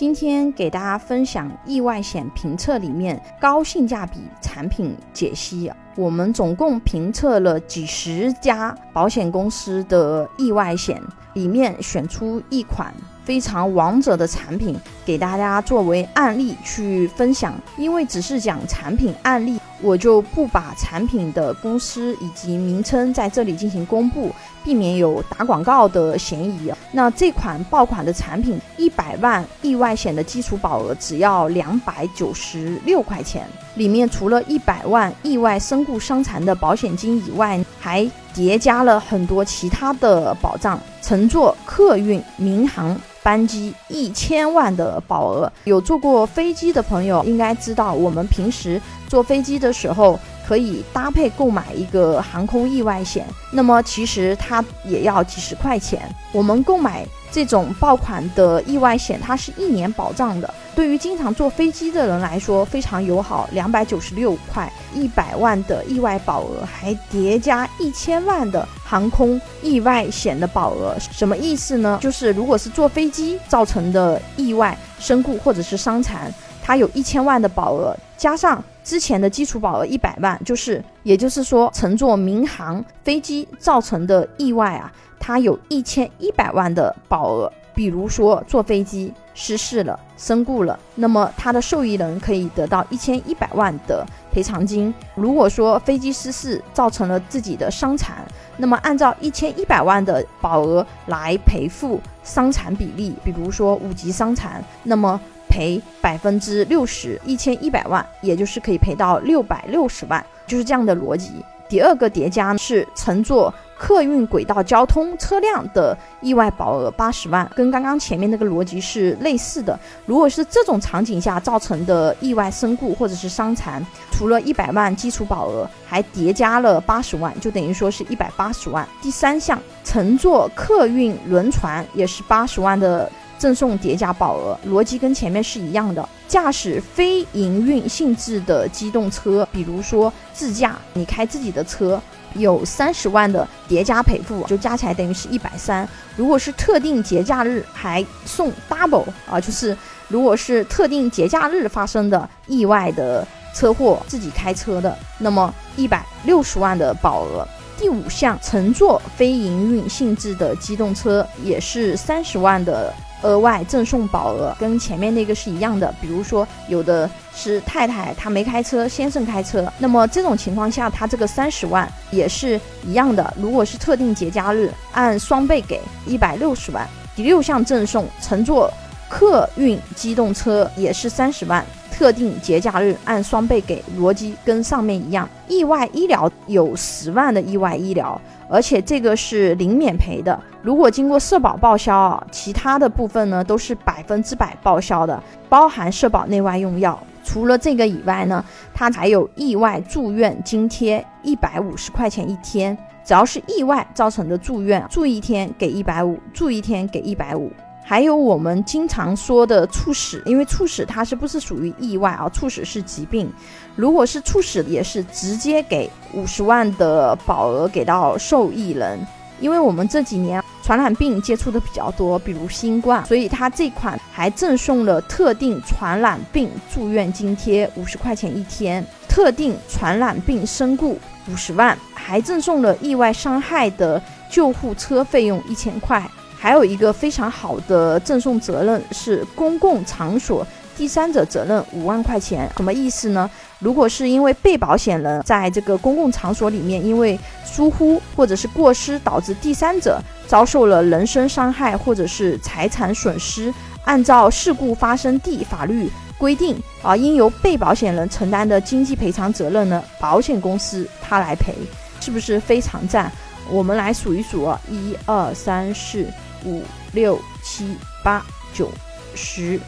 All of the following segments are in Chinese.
今天给大家分享意外险评测里面高性价比产品解析。我们总共评测了几十家保险公司的意外险，里面选出一款非常王者的产品，给大家作为案例去分享。因为只是讲产品案例。我就不把产品的公司以及名称在这里进行公布，避免有打广告的嫌疑。那这款爆款的产品，一百万意外险的基础保额只要两百九十六块钱，里面除了一百万意外身故伤残的保险金以外，还叠加了很多其他的保障，乘坐客运、民航。班机一千万的保额，有坐过飞机的朋友应该知道，我们平时坐飞机的时候可以搭配购买一个航空意外险，那么其实它也要几十块钱，我们购买。这种爆款的意外险，它是一年保障的，对于经常坐飞机的人来说非常友好。两百九十六块，一百万的意外保额，还叠加一千万的航空意外险的保额，什么意思呢？就是如果是坐飞机造成的意外身故或者是伤残，它有一千万的保额，加上之前的基础保额一百万，就是也就是说乘坐民航飞机造成的意外啊。它有一千一百万的保额，比如说坐飞机失事了、身故了，那么它的受益人可以得到一千一百万的赔偿金。如果说飞机失事造成了自己的伤残，那么按照一千一百万的保额来赔付伤残比例，比如说五级伤残，那么赔百分之六十，一千一百万，也就是可以赔到六百六十万，就是这样的逻辑。第二个叠加是乘坐客运轨道交通车辆的意外保额八十万，跟刚刚前面那个逻辑是类似的。如果是这种场景下造成的意外身故或者是伤残，除了一百万基础保额，还叠加了八十万，就等于说是一百八十万。第三项，乘坐客运轮船也是八十万的。赠送叠加保额，逻辑跟前面是一样的。驾驶非营运性质的机动车，比如说自驾，你开自己的车，有三十万的叠加赔付，就加起来等于是一百三。如果是特定节假日，还送 double 啊，就是如果是特定节假日发生的意外的车祸，自己开车的，那么一百六十万的保额。第五项，乘坐非营运性质的机动车，也是三十万的。额外赠送保额跟前面那个是一样的，比如说有的是太太她没开车，先生开车，那么这种情况下，他这个三十万也是一样的。如果是特定节假日，按双倍给一百六十万。第六项赠送乘坐客运机动车也是三十万。特定节假日按双倍给，逻辑跟上面一样。意外医疗有十万的意外医疗，而且这个是零免赔的。如果经过社保报销啊，其他的部分呢都是百分之百报销的，包含社保内外用药。除了这个以外呢，它还有意外住院津贴一百五十块钱一天，只要是意外造成的住院，住一天给一百五，住一天给一百五。还有我们经常说的猝死，因为猝死它是不是属于意外啊？猝死是疾病，如果是猝死，也是直接给五十万的保额给到受益人。因为我们这几年传染病接触的比较多，比如新冠，所以它这款还赠送了特定传染病住院津贴五十块钱一天，特定传染病身故五十万，还赠送了意外伤害的救护车费用一千块。还有一个非常好的赠送责任是公共场所第三者责任五万块钱，什么意思呢？如果是因为被保险人在这个公共场所里面因为疏忽或者是过失导致第三者遭受了人身伤害或者是财产损失，按照事故发生地法律规定啊，应由被保险人承担的经济赔偿责任呢，保险公司他来赔，是不是非常赞？我们来数一数，一二三四。五六七八九十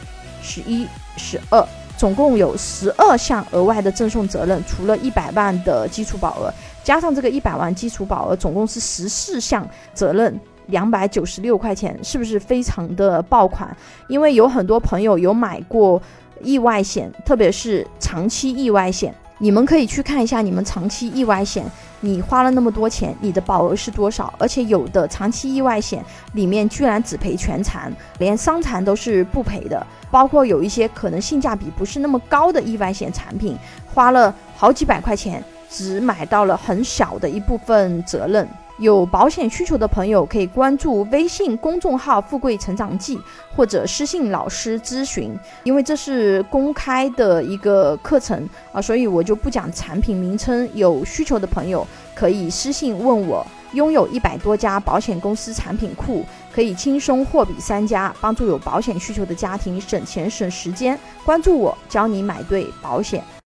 十一十二，总共有十二项额外的赠送责任，除了一百万的基础保额，加上这个一百万基础保额，总共是十四项责任，两百九十六块钱，是不是非常的爆款？因为有很多朋友有买过意外险，特别是长期意外险，你们可以去看一下你们长期意外险。你花了那么多钱，你的保额是多少？而且有的长期意外险里面居然只赔全残，连伤残都是不赔的。包括有一些可能性价比不是那么高的意外险产品，花了好几百块钱，只买到了很小的一部分责任。有保险需求的朋友可以关注微信公众号“富贵成长记”或者私信老师咨询，因为这是公开的一个课程啊，所以我就不讲产品名称。有需求的朋友可以私信问我。拥有一百多家保险公司产品库，可以轻松货比三家，帮助有保险需求的家庭省钱省时间。关注我，教你买对保险。